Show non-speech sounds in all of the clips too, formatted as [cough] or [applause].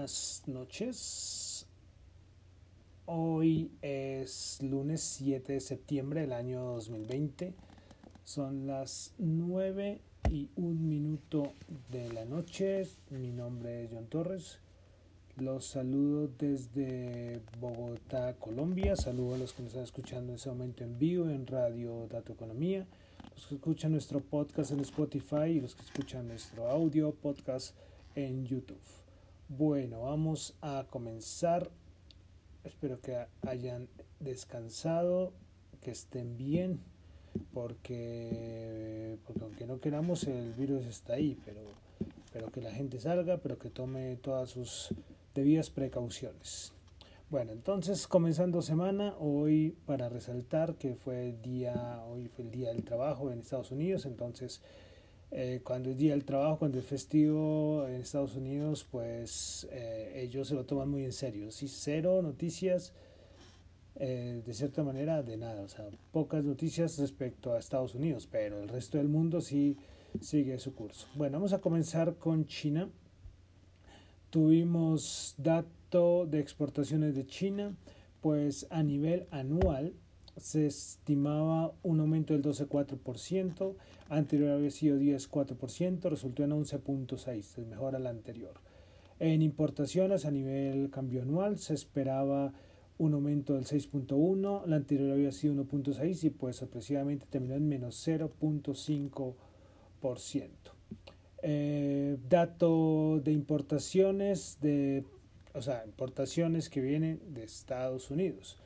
buenas noches. Hoy es lunes 7 de septiembre del año 2020. Son las 9 y un minuto de la noche. Mi nombre es John Torres. Los saludo desde Bogotá, Colombia. Saludo a los que nos están escuchando en ese momento en vivo en Radio Dato Economía. Los que escuchan nuestro podcast en Spotify y los que escuchan nuestro audio podcast en YouTube. Bueno, vamos a comenzar. Espero que hayan descansado, que estén bien, porque, porque aunque no queramos, el virus está ahí, pero, pero que la gente salga, pero que tome todas sus debidas precauciones. Bueno, entonces comenzando semana, hoy para resaltar que fue el día, hoy fue el día del trabajo en Estados Unidos, entonces eh, cuando es día del trabajo, cuando es festivo en Estados Unidos, pues eh, ellos se lo toman muy en serio. Sí, cero noticias, eh, de cierta manera, de nada. O sea, pocas noticias respecto a Estados Unidos, pero el resto del mundo sí sigue su curso. Bueno, vamos a comenzar con China. Tuvimos dato de exportaciones de China, pues a nivel anual se estimaba un aumento del 12,4%, anterior había sido 10,4%, resultó en 11,6%, es mejor a la anterior. En importaciones a nivel cambio anual se esperaba un aumento del 6.1, la anterior había sido 1.6 y pues sorpresivamente terminó en menos 0.5%. Eh, dato de importaciones de, o sea, importaciones que vienen de Estados Unidos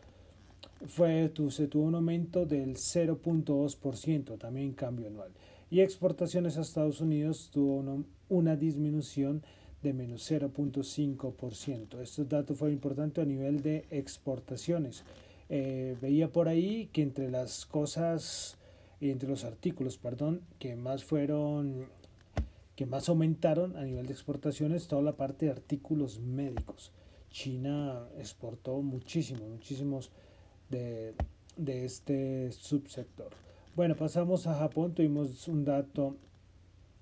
fue, se tuvo un aumento del 0.2%, también cambio anual. Y exportaciones a Estados Unidos tuvo una, disminución de menos 0.5%. Este dato fue importante a nivel de exportaciones. Eh, veía por ahí que entre las cosas, entre los artículos, perdón, que más fueron, que más aumentaron a nivel de exportaciones, toda la parte de artículos médicos. China exportó muchísimos, muchísimos de, de este subsector. Bueno, pasamos a Japón, tuvimos un dato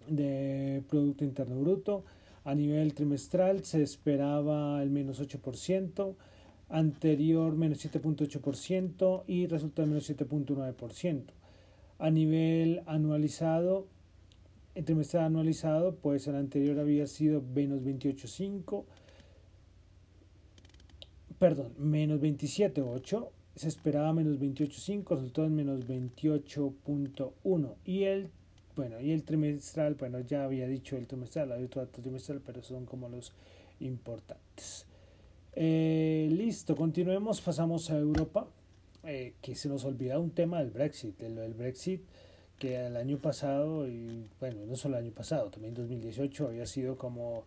de Producto Interno Bruto. A nivel trimestral se esperaba el menos 8%, anterior menos 7.8% y resulta menos 7.9%. A nivel anualizado, el trimestral anualizado, pues el anterior había sido menos 28.5, perdón, menos 27.8 se esperaba menos 28.5, resultó en menos 28.1 y el bueno, y el trimestral, bueno, ya había dicho el trimestral, había otro trimestral, pero son como los importantes. Eh, listo, continuemos, pasamos a Europa, eh, que se nos olvida un tema del Brexit, del, del Brexit, que el año pasado, y bueno, no solo el año pasado, también 2018 había sido como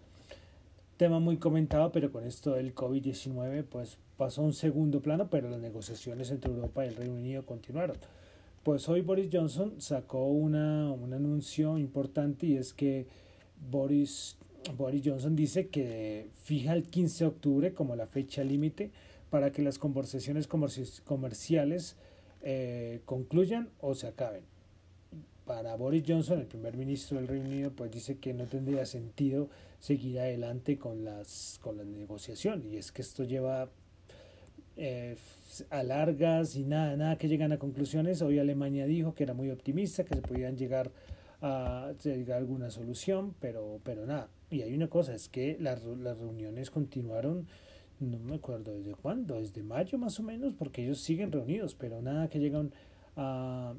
tema muy comentado, pero con esto del COVID-19, pues pasó un segundo plano, pero las negociaciones entre Europa y el Reino Unido continuaron. Pues hoy Boris Johnson sacó una, un anuncio importante y es que Boris, Boris Johnson dice que fija el 15 de octubre como la fecha límite para que las conversaciones comerciales eh, concluyan o se acaben. Para Boris Johnson, el primer ministro del Reino Unido, pues dice que no tendría sentido seguir adelante con las, con las negociaciones y es que esto lleva eh, alargas y nada, nada que llegan a conclusiones. Hoy Alemania dijo que era muy optimista, que se podían llegar a, llegar a alguna solución, pero, pero nada. Y hay una cosa, es que las, las reuniones continuaron, no me acuerdo desde cuándo, desde mayo más o menos, porque ellos siguen reunidos, pero nada que llegan a,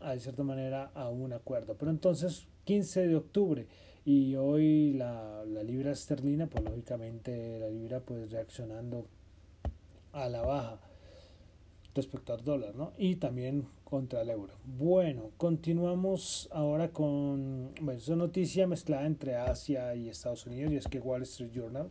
a de cierta manera a un acuerdo. Pero entonces, 15 de octubre y hoy la, la libra esterlina, pues lógicamente la libra pues reaccionando a la baja respecto al dólar, ¿no? Y también contra el euro. Bueno, continuamos ahora con, bueno, una noticia mezclada entre Asia y Estados Unidos y es que Wall Street Journal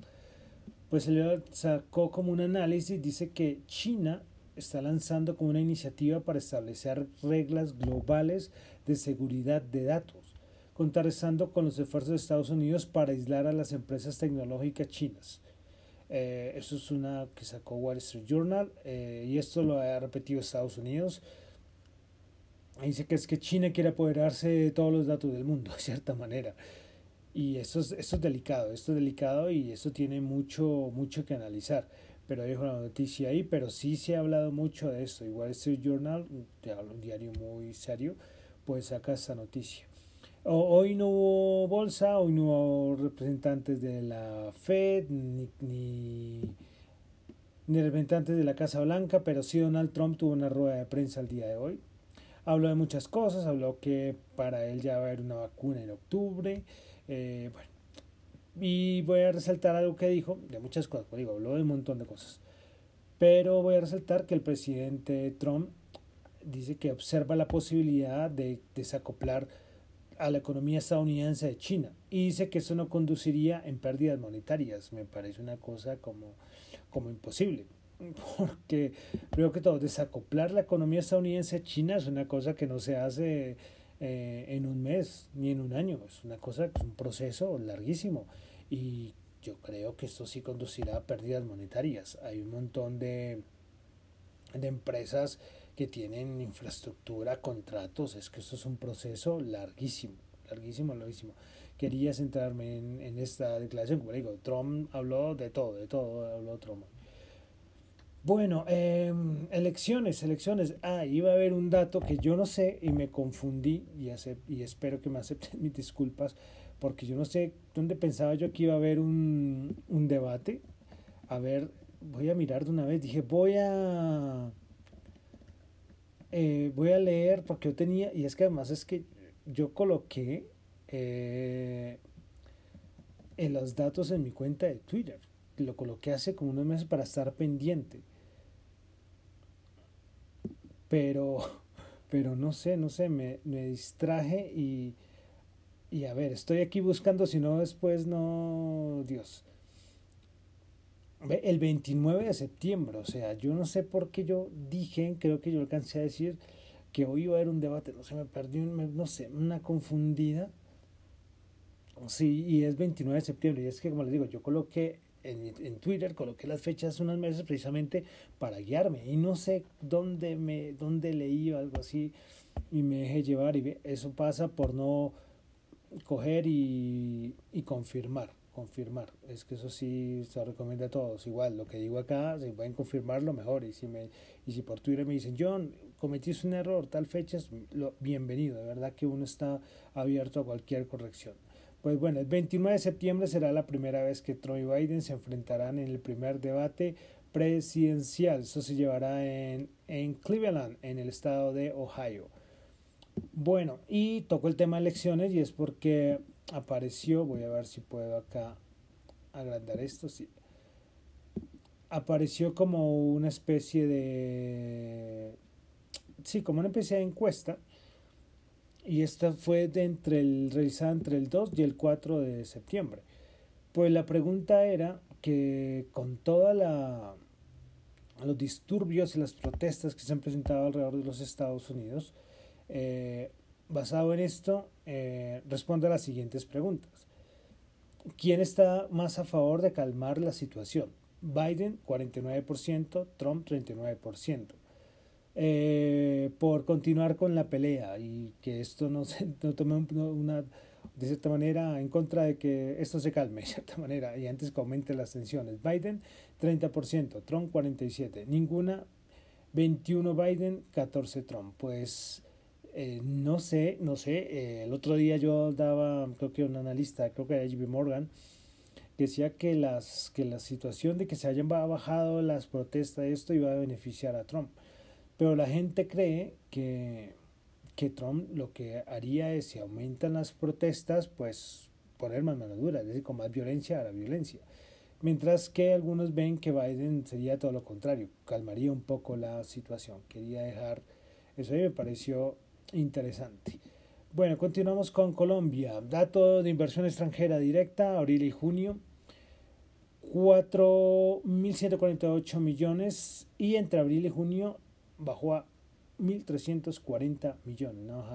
pues se le sacó como un análisis, dice que China está lanzando como una iniciativa para establecer reglas globales de seguridad de datos, contrarrestando con los esfuerzos de Estados Unidos para aislar a las empresas tecnológicas chinas. Eh, esto es una que sacó Wall Street Journal eh, y esto lo ha repetido Estados Unidos. Dice que es que China quiere apoderarse de todos los datos del mundo, [laughs] de cierta manera. Y eso es, eso es delicado, esto es delicado y eso tiene mucho, mucho que analizar. Pero dejo la noticia ahí, pero sí se ha hablado mucho de esto. Igual Street Journal, un diario muy serio, pues saca esta noticia. Hoy no hubo bolsa, hoy no hubo representantes de la Fed ni, ni, ni, representantes de la Casa Blanca, pero sí Donald Trump tuvo una rueda de prensa el día de hoy. Habló de muchas cosas, habló que para él ya va a haber una vacuna en octubre, eh, bueno, y voy a resaltar algo que dijo, de muchas cosas, pues digo, habló de un montón de cosas. Pero voy a resaltar que el presidente Trump dice que observa la posibilidad de desacoplar a la economía estadounidense de China y dice que eso no conduciría en pérdidas monetarias. Me parece una cosa como, como imposible. Porque, creo que todo, desacoplar la economía estadounidense de China es una cosa que no se hace eh, en un mes ni en un año. Es una cosa, es un proceso larguísimo. Y yo creo que esto sí conducirá a pérdidas monetarias. Hay un montón de, de empresas que tienen infraestructura, contratos. Es que esto es un proceso larguísimo, larguísimo, larguísimo. Quería centrarme en, esta declaración. Como digo, Trump habló de todo, de todo habló Trump. Bueno, eh, elecciones, elecciones. Ah, iba a haber un dato que yo no sé y me confundí y, y espero que me acepten [laughs] mis disculpas porque yo no sé dónde pensaba yo que iba a haber un, un debate. A ver, voy a mirar de una vez. Dije, voy a... Eh, voy a leer porque yo tenía, y es que además es que yo coloqué eh, en los datos en mi cuenta de Twitter. Lo coloqué hace como unos meses para estar pendiente pero, [laughs] pero no sé, no sé, me, me distraje y, y a ver, estoy aquí buscando, si no después no, Dios. El 29 de septiembre, o sea, yo no sé por qué yo dije, creo que yo alcancé a decir que hoy iba a haber un debate, no sé, me perdí, no sé, una confundida. Sí, y es 29 de septiembre, y es que como les digo, yo coloqué en, en, Twitter coloqué las fechas unos meses precisamente para guiarme y no sé dónde me dónde leí o algo así y me dejé llevar y eso pasa por no coger y, y confirmar confirmar. Es que eso sí se recomienda a todos. Igual lo que digo acá si pueden confirmarlo mejor. Y si me y si por Twitter me dicen John cometiste un error tal fecha es bienvenido. De verdad que uno está abierto a cualquier corrección. Pues bueno, el 29 de septiembre será la primera vez que Trump y Biden se enfrentarán en el primer debate presidencial. Eso se llevará en, en Cleveland, en el estado de Ohio. Bueno, y tocó el tema de elecciones y es porque apareció, voy a ver si puedo acá agrandar esto, sí. Apareció como una especie de, sí, como una especie de encuesta y esta fue de entre el, realizada entre el 2 y el 4 de septiembre. Pues la pregunta era que con toda la los disturbios y las protestas que se han presentado alrededor de los Estados Unidos, eh, basado en esto, eh, responde a las siguientes preguntas. ¿Quién está más a favor de calmar la situación? Biden 49%, Trump 39%. Eh, por continuar con la pelea y que esto no se [laughs] no tome una, de cierta manera en contra de que esto se calme [laughs] de cierta manera y antes que aumente las tensiones. Biden 30%, Trump 47%, ninguna 21 Biden, 14 Trump. Pues eh, no sé, no sé, eh, el otro día yo daba, creo que un analista, creo que era JB Morgan, decía que, las, que la situación de que se hayan bajado las protestas, esto iba a beneficiar a Trump. Pero la gente cree que, que Trump lo que haría es, si aumentan las protestas, pues poner más mano dura, es decir, con más violencia a la violencia. Mientras que algunos ven que Biden sería todo lo contrario, calmaría un poco la situación. Quería dejar eso ahí, me pareció interesante. Bueno, continuamos con Colombia. Dato de inversión extranjera directa, abril y junio. 4.148 millones y entre abril y junio bajó a 1.340 millones, ¿no?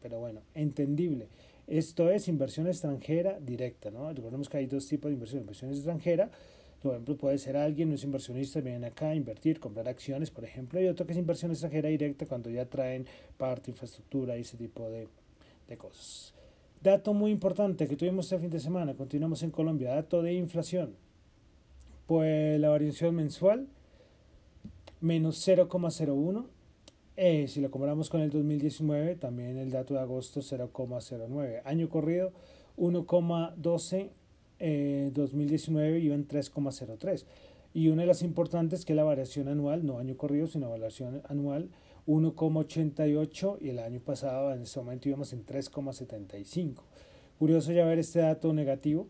pero bueno, entendible. Esto es inversión extranjera directa, ¿no? Recordemos que hay dos tipos de inversión. Inversión extranjera, por ejemplo, puede ser alguien, no es inversionista, vienen acá a invertir, comprar acciones, por ejemplo, y otro que es inversión extranjera directa cuando ya traen parte, infraestructura y ese tipo de, de cosas. Dato muy importante que tuvimos este fin de semana, continuamos en Colombia, dato de inflación. Pues la variación mensual, menos 0,01. Eh, si lo comparamos con el 2019, también el dato de agosto 0,09. Año corrido 1,12, eh, 2019 iba en 3,03. Y una de las importantes que la variación anual, no año corrido, sino variación anual 1,88 y el año pasado en este momento íbamos en 3,75. Curioso ya ver este dato negativo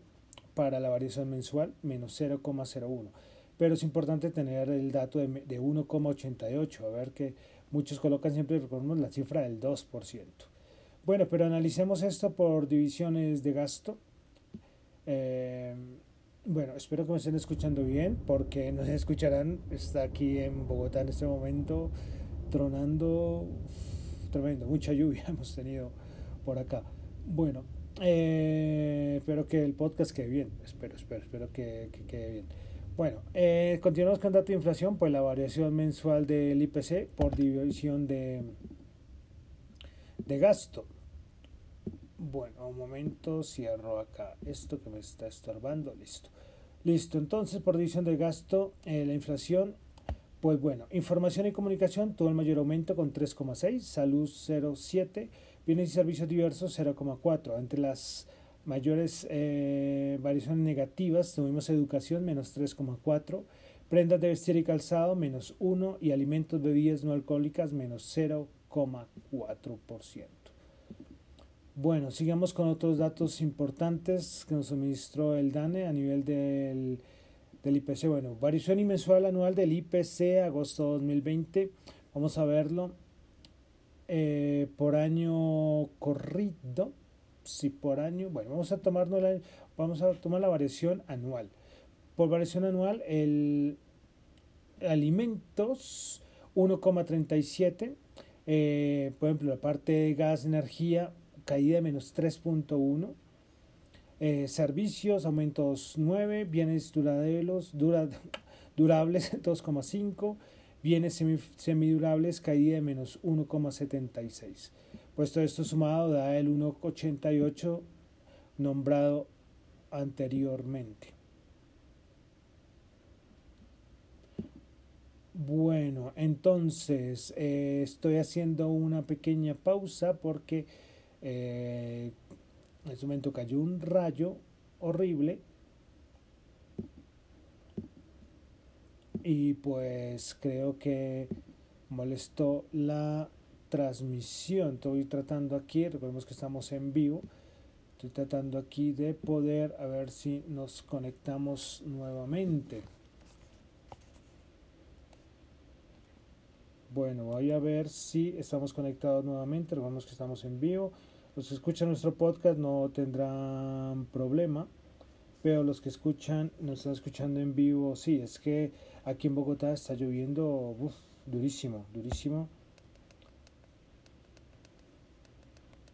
para la variación mensual, menos 0,01. Pero es importante tener el dato de, 1,88, a ver que muchos colocan siempre, recordemos, la cifra del 2%. Bueno, pero analicemos esto por divisiones de gasto. Eh, bueno, espero que me estén escuchando bien, porque no se escucharán, está aquí en Bogotá en este momento tronando, tremendo, mucha lluvia [laughs] hemos tenido por acá. Bueno, eh, espero que el podcast quede bien, espero, espero, espero que, quede bien. Bueno, eh, continuamos con dato de inflación, pues la variación mensual del IPC por división de, de gasto. Bueno, un momento, cierro acá esto que me está estorbando, listo. Listo, entonces por división de gasto, eh, la inflación pues bueno, información y comunicación tuvo el mayor aumento con 3,6, salud 0,7, bienes y servicios diversos 0,4. Entre las mayores eh, variaciones negativas tuvimos educación menos 3,4, prendas de vestir y calzado menos 1 y alimentos, bebidas no alcohólicas menos 0,4%. Bueno, sigamos con otros datos importantes que nos suministró el DANE a nivel del del IPC. Bueno, variación mensual anual del IPC agosto 2020. Vamos a verlo eh, por año corrido. Si por año, bueno, vamos a tomarnos la, vamos a tomar la variación anual. Por variación anual, el alimentos 1,37. Eh, por ejemplo, la parte de gas, energía, caída de menos 3.1 eh, servicios, aumentos 9, bienes duraderos, dura, [laughs] durables [laughs] 2,5, bienes semidurables caída de menos 1,76. Puesto esto sumado da el 1,88 nombrado anteriormente. Bueno, entonces eh, estoy haciendo una pequeña pausa porque eh, en ese momento cayó un rayo horrible y pues creo que molestó la transmisión. Estoy tratando aquí, recordemos que estamos en vivo. Estoy tratando aquí de poder a ver si nos conectamos nuevamente. Bueno, voy a ver si estamos conectados nuevamente. Recordemos que estamos en vivo. Los que escuchan nuestro podcast no tendrán problema, pero los que escuchan, nos están escuchando en vivo, sí, es que aquí en Bogotá está lloviendo durísimo, durísimo.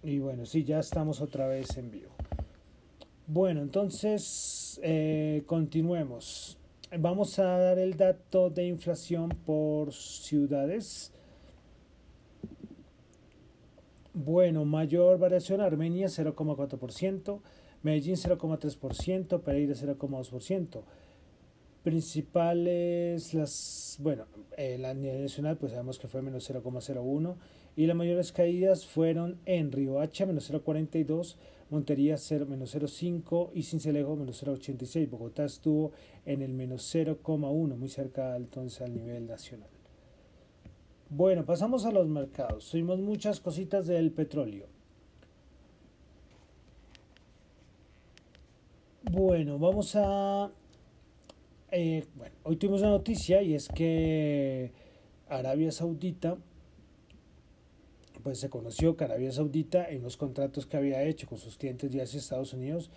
Y bueno, sí, ya estamos otra vez en vivo. Bueno, entonces eh, continuemos. Vamos a dar el dato de inflación por ciudades. Bueno, mayor variación Armenia 0,4%, Medellín 0,3%, Pereira 0,2%. Principales, las, bueno, eh, la nivel nacional pues sabemos que fue menos 0,01 y las mayores caídas fueron en Riohacha menos 0,42, Montería 0, menos 0,5 y Cincelejo menos 0,86. Bogotá estuvo en el menos 0,1, muy cerca entonces al nivel nacional. Bueno, pasamos a los mercados. Subimos muchas cositas del petróleo. Bueno, vamos a... Eh, bueno, hoy tuvimos una noticia y es que Arabia Saudita, pues se conoció que Arabia Saudita en los contratos que había hecho con sus clientes de hacia Estados Unidos,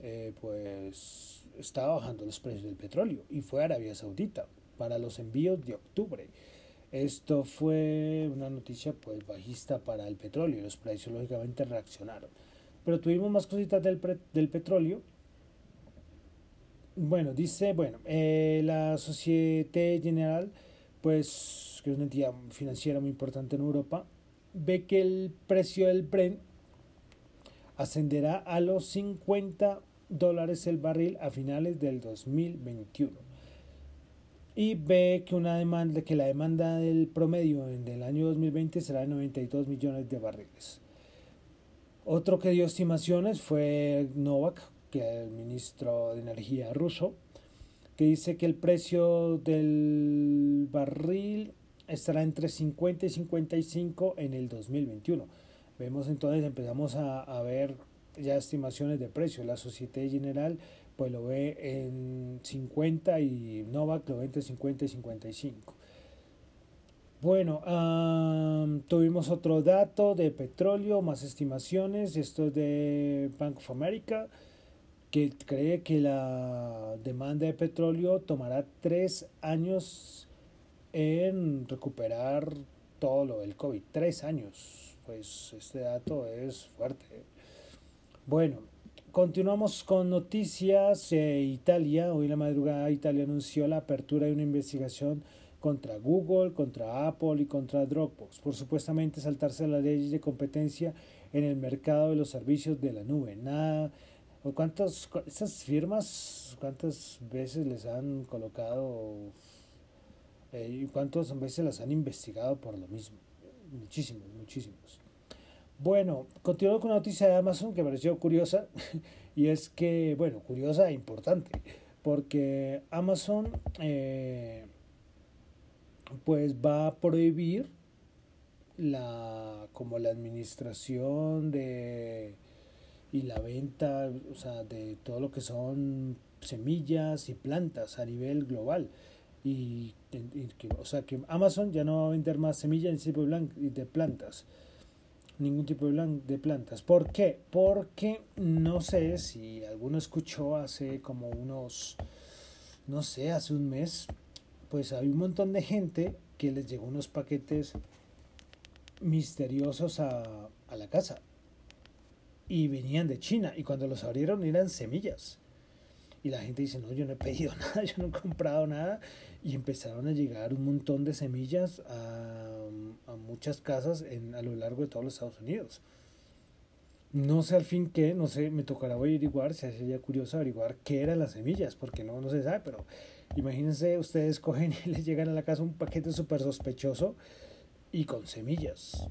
eh, pues estaba bajando los precios del petróleo y fue Arabia Saudita para los envíos de octubre. Esto fue una noticia pues bajista para el petróleo, los precios lógicamente reaccionaron. Pero tuvimos más cositas del, del petróleo. Bueno, dice, bueno, eh, la Societe General, pues, que es una entidad financiera muy importante en Europa, ve que el precio del Brent ascenderá a los 50 dólares el barril a finales del 2021 y ve que una demanda que la demanda del promedio en el año 2020 será de 92 millones de barriles. Otro que dio estimaciones fue Novak, que es el ministro de Energía ruso, que dice que el precio del barril estará entre 50 y 55 en el 2021. Vemos entonces, empezamos a, a ver ya estimaciones de precio. La Societe General pues lo ve en 50 y Novak lo ve entre 50 y 55. Bueno, tuvimos otro dato de petróleo, más estimaciones. Esto es de Bank of America, que cree que la demanda de petróleo tomará tres años en recuperar todo lo del COVID. Tres años. Pues este dato es fuerte. Bueno, continuamos con noticias. Italia, hoy la madrugada Italia anunció la apertura de una investigación contra Google, contra Apple y contra Dropbox por supuestamente saltarse las leyes de competencia en el mercado de los servicios de la nube. Nada, cuántas estas firmas cuántas veces les han colocado eh, y cuántas veces las han investigado por lo mismo. Muchísimos, muchísimos. Bueno, continuando con la noticia de Amazon que me pareció curiosa [laughs] y es que, bueno, curiosa e importante, porque Amazon eh, pues va a prohibir la como la administración de y la venta, o sea, de todo lo que son semillas y plantas a nivel global. Y, o sea que Amazon ya no va a vender más semillas de plantas ningún tipo de plantas. ¿Por qué? Porque no sé si alguno escuchó hace como unos, no sé, hace un mes, pues hay un montón de gente que les llegó unos paquetes misteriosos a, a la casa y venían de China y cuando los abrieron eran semillas. Y la gente dice, no, yo no he pedido [laughs] nada, yo no he comprado nada. Y empezaron a llegar un montón de semillas a, muchas casas en, a lo largo de todos los Estados Unidos. No sé al fin qué, no sé, me tocará averiguar, si sería curioso averiguar qué eran las semillas, porque no, no se sabe, pero imagínense, ustedes [laughs] cogen y les llegan a la casa un paquete súper sospechoso y con semillas.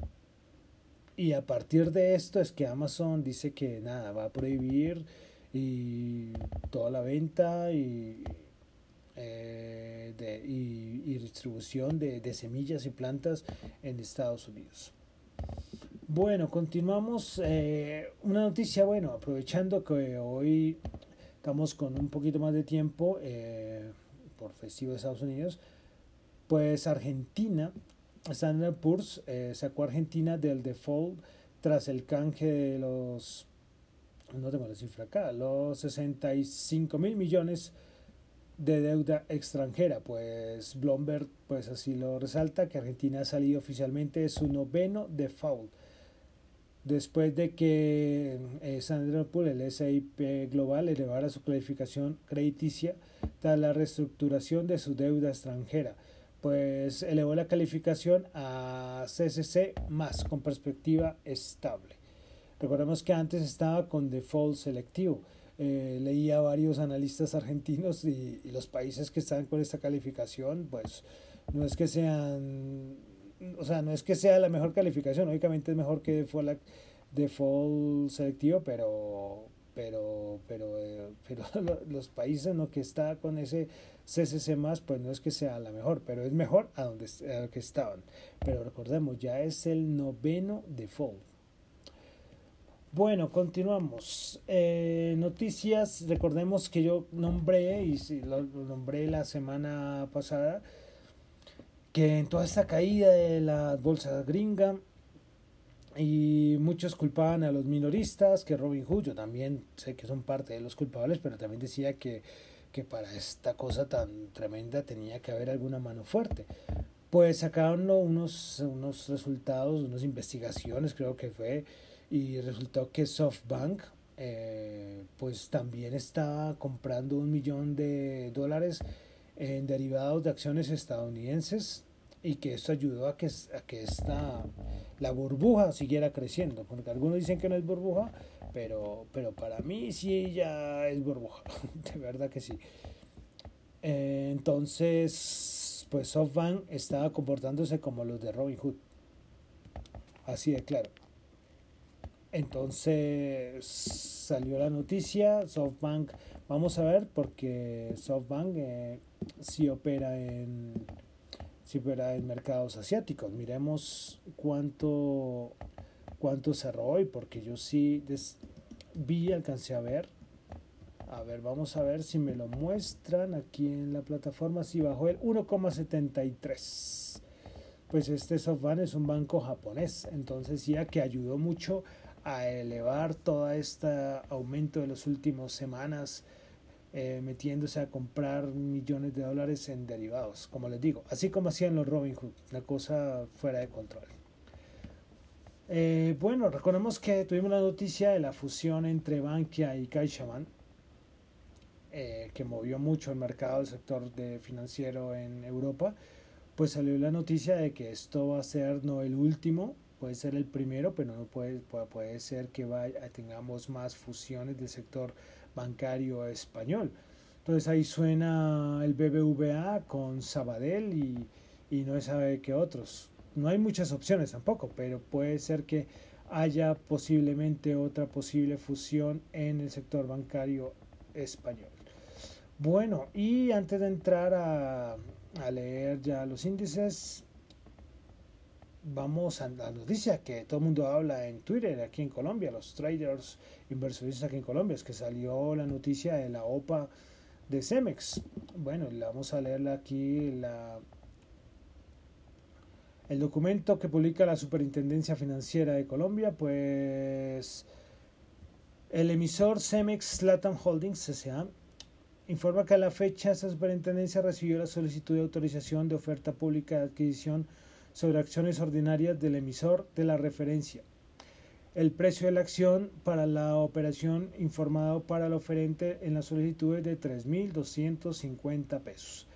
Y a partir de esto es que Amazon dice que nada, va a prohibir y toda la venta y, eh, de, y, distribución de, de, semillas y plantas en Estados Unidos. Bueno, continuamos. Eh, una noticia, bueno, aprovechando que hoy estamos con un poquito más de tiempo eh, por festivo de Estados Unidos, pues Argentina, Standard Poor's sacó a Argentina del default tras el canje de los no tengo la cifra acá, los 65 mil millones de deuda extranjera, pues Bloomberg pues así lo resalta que Argentina ha salido oficialmente de su noveno default después de que eh, Sandra Pool, el SIP Global, elevara su calificación crediticia tras la reestructuración de su deuda extranjera, pues elevó la calificación a CCC más con perspectiva estable. Recordemos que antes estaba con default selectivo. Eh, leía varios analistas argentinos y, los países que están con esta calificación, pues no es que sean, o sea, no es que sea la mejor calificación, lógicamente es mejor que default, default selectivo, pero pero pero eh, pero [laughs] los países en que está con ese CCC más pues no es que sea la mejor pero es mejor a donde a que estaban. Pero recordemos ya es el noveno default bueno, continuamos. Eh, noticias, recordemos que yo nombré, y lo, nombré la semana pasada, que en toda esta caída de la bolsa gringa, y muchos culpaban a los minoristas, que Robin Hood, yo también sé que son parte de los culpables, pero también decía que, que para esta cosa tan tremenda tenía que haber alguna mano fuerte. Pues sacaron unos, unos resultados, unas investigaciones, creo que fue y resultó que SoftBank eh, pues también está comprando un millón de dólares en derivados de acciones estadounidenses y que esto ayudó a que, a que esta, la burbuja siguiera creciendo, porque algunos dicen que no es burbuja, pero, pero para mí sí ya es burbuja, [laughs] de verdad que sí. Eh, entonces, pues SoftBank estaba comportándose como los de Robin Hood, así de claro. Entonces salió la noticia, SoftBank, vamos a ver, porque SoftBank eh, sí opera en sí opera en mercados asiáticos. Miremos cuánto cuánto cerró hoy, porque yo sí vi, alcancé a ver. A ver, vamos a ver si me lo muestran aquí en la plataforma. Si bajó el 1,73. Pues este SoftBank es un banco japonés, entonces ya que ayudó mucho a elevar todo este aumento de las últimas semanas, eh, metiéndose a comprar millones de dólares en derivados, como les digo, así como hacían los Robinhood, la cosa fuera de control. Eh, bueno, recordemos que tuvimos la noticia de la fusión entre Bankia y CaixaBank, eh, que movió mucho el mercado del sector financiero en Europa, pues salió la noticia de que esto va a ser no el último, puede ser el primero, pero no puede, puede, ser que vaya, tengamos más fusiones del sector bancario español. Entonces ahí suena el BBVA con Sabadell y, y no sabe qué otros. No hay muchas opciones tampoco, pero puede ser que haya posiblemente otra posible fusión en el sector bancario español. Bueno, y antes de entrar a, a leer ya los índices, vamos a la noticia que todo el mundo habla en Twitter aquí en Colombia, los traders inversionistas aquí en Colombia, es que salió la noticia de la OPA de Cemex. Bueno, vamos a leerla aquí la, el documento que publica la Superintendencia Financiera de Colombia, pues el emisor Cemex Latam Holdings S.A. informa que a la fecha esa superintendencia recibió la solicitud de autorización de oferta pública de adquisición sobre acciones ordinarias del emisor de la referencia. El precio de la acción para la operación informado para el oferente en la solicitud es de 3.250 pesos.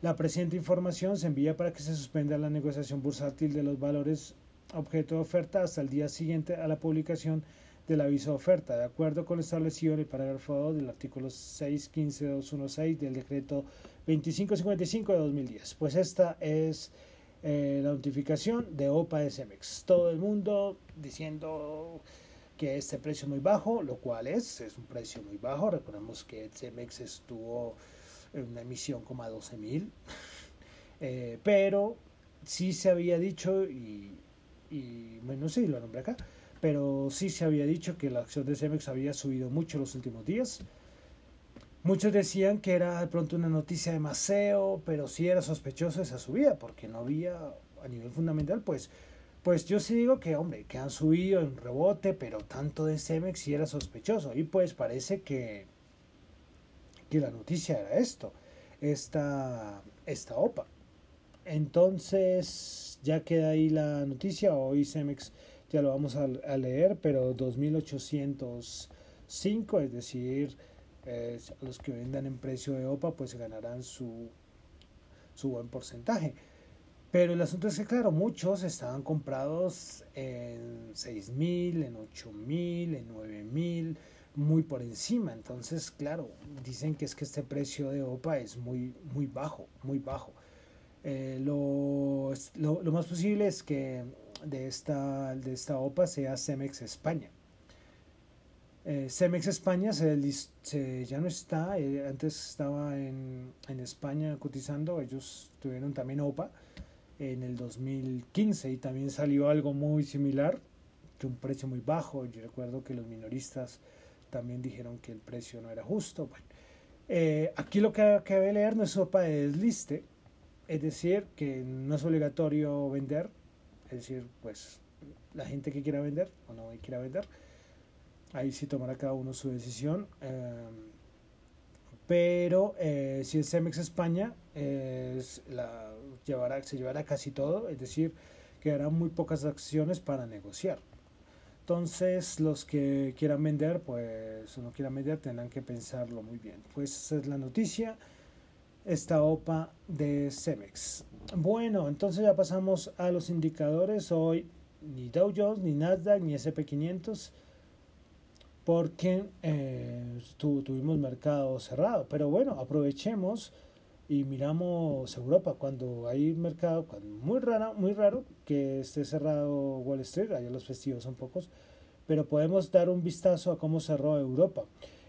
La presente información se envía para que se suspenda la negociación bursátil de los valores objeto de oferta hasta el día siguiente a la publicación del aviso de oferta, de acuerdo con lo establecido en el parágrafo 2 del artículo 6.15.216 del decreto 2555 de 2010. Pues esta es eh, la notificación de OPA de Cemex. Todo el mundo diciendo que este precio es muy bajo, lo cual es, es un precio muy bajo. Recordemos que Cemex estuvo en una emisión como a 12 mil, [laughs] eh, pero sí se había dicho, y, bueno, sí, lo nombré acá, pero sí se había dicho que la acción de Cemex había subido mucho los últimos días. Muchos decían que era de pronto una noticia de maseo, pero sí era sospechoso esa subida, porque no había a nivel fundamental, pues, pues yo sí digo que, hombre, que han subido en rebote, pero tanto de Cemex sí era sospechoso. Y pues parece que, que la noticia era esto, esta, esta OPA. Entonces, ya queda ahí la noticia, hoy Cemex ya lo vamos a, a leer, pero 2805, es decir, eh, los que vendan en precio de OPA pues ganarán su, su buen porcentaje. Pero el asunto es que, claro, muchos estaban comprados en 6.000, en 8.000, en 9.000, muy por encima. Entonces, claro, dicen que es que este precio de OPA es muy, muy bajo, muy bajo. Eh, lo, lo, lo, más posible es que de esta, de esta OPA sea Cemex España. Eh, Cemex España se, ya no está, eh, antes estaba en, en, España cotizando, ellos tuvieron también OPA en el 2015 y también salió algo muy similar, que un precio muy bajo, yo recuerdo que los minoristas también dijeron que el precio no era justo. Bueno, eh, aquí lo que, que leer no es OPA, es liste, es decir, que no es obligatorio vender, es decir, pues la gente que quiera vender o no quiera vender, ahí sí tomará cada uno su decisión. Em, pero eh, si es Cemex España, se llevará casi todo, es decir, quedarán muy pocas acciones para negociar. Entonces, los que quieran vender, pues, o no quieran vender, tendrán que pensarlo muy bien. Pues esa es la noticia. esta OPA de Cemex. Bueno, entonces ya pasamos a los indicadores. Hoy ni Dow Jones, ni Nasdaq, ni SP500, porque eh, tuvimos mercado cerrado. Pero bueno, aprovechemos y miramos Europa cuando hay mercado muy raro, muy raro que esté cerrado Wall Street, allá los festivos son pocos, pero podemos dar un vistazo a cómo cerró Europa.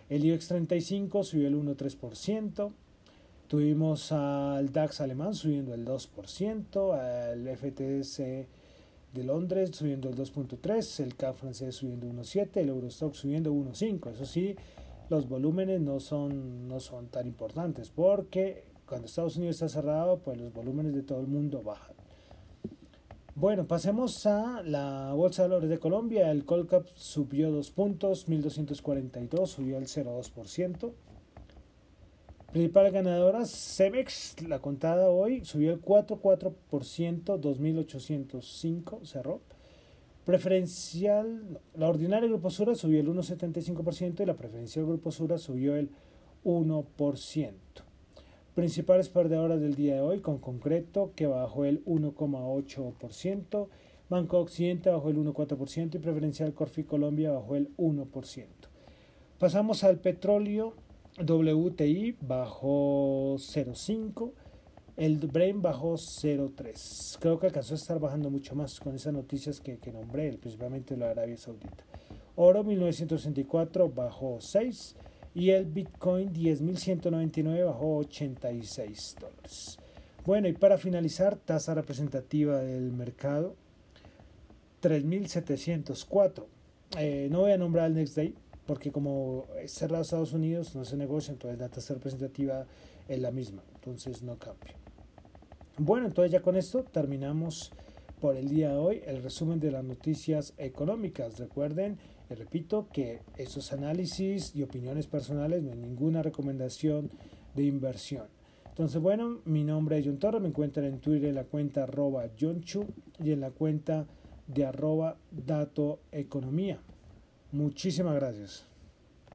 El IBEX 35 subió el 1,3%, tuvimos al DAX alemán subiendo el 2%, al FTS de Londres subiendo el 2.3, el CAC francés subiendo 1.7, el Eurostock subiendo 1.5. Eso sí, los volúmenes no son, no son tan importantes porque cuando Estados Unidos está cerrado, pues los volúmenes de todo el mundo bajan. Bueno, pasemos a la Bolsa de Valores de Colombia. El Colcap subió dos puntos, 1242, subió el 0,2%. Principales ganadoras, Cemex, la contada hoy, subió el 4,4%, 2.805, cerró. Preferencial, la ordinaria Grupo Sura subió el 1,75% y la preferencial Grupo Sura subió el 1%. Principales perdedoras del día de hoy, con concreto, que bajó el 1,8%, Banco Occidente bajó el 1,4% y Preferencial Corfi Colombia bajó el 1%. Pasamos al petróleo, WTI bajó 0,5%, el Brain bajó 0,3%. Creo que alcanzó a estar bajando mucho más con esas noticias que, que nombré, principalmente la Arabia Saudita. Oro 1964 bajó 6%. Y el Bitcoin 10.199 bajó 86 dólares. Bueno, y para finalizar, tasa representativa del mercado 3.704. Eh, no voy a nombrar el Next Day porque como es cerrado Estados Unidos no se negocia, entonces la tasa representativa es la misma, entonces no cambia. Bueno, entonces ya con esto terminamos por el día de hoy el resumen de las noticias económicas. Recuerden le repito que esos análisis y opiniones personales no hay ninguna recomendación de inversión. Entonces, bueno, mi nombre es John Torres, me encuentran en Twitter en la cuenta arroba John Chu y en la cuenta de arroba Dato Economía. Muchísimas gracias.